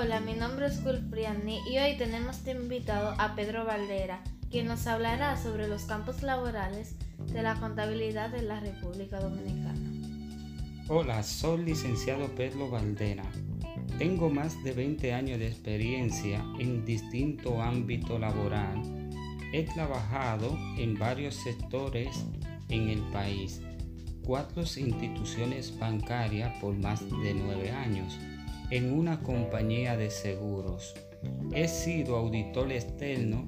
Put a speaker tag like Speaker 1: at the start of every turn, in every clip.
Speaker 1: Hola, mi nombre es Gulpriani y hoy tenemos de invitado a Pedro Valdera, quien nos hablará sobre los campos laborales de la contabilidad de la República Dominicana.
Speaker 2: Hola, soy licenciado Pedro Valdera. Tengo más de 20 años de experiencia en distinto ámbito laboral. He trabajado en varios sectores en el país, cuatro instituciones bancarias por más de nueve años, en una compañía de seguros. He sido auditor externo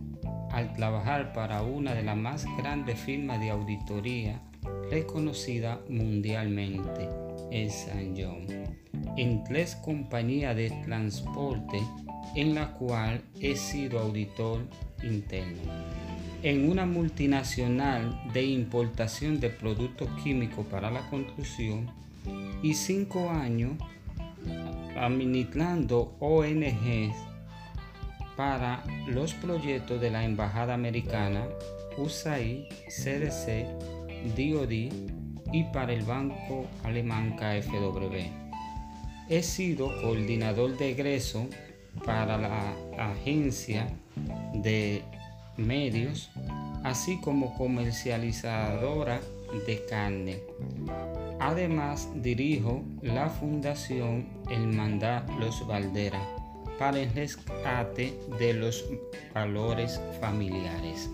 Speaker 2: al trabajar para una de las más grandes firmas de auditoría reconocida mundialmente, en San John, en tres compañías de transporte en la cual he sido auditor interno. En una multinacional de importación de productos químicos para la construcción y cinco años administrando ONGs para los proyectos de la Embajada Americana, USAID, CDC, DOD y para el Banco Alemán KfW. He sido coordinador de egreso para la agencia de medios, así como comercializadora de carne. Además, dirijo la Fundación El Mandá Los Valderas para el rescate de los valores familiares.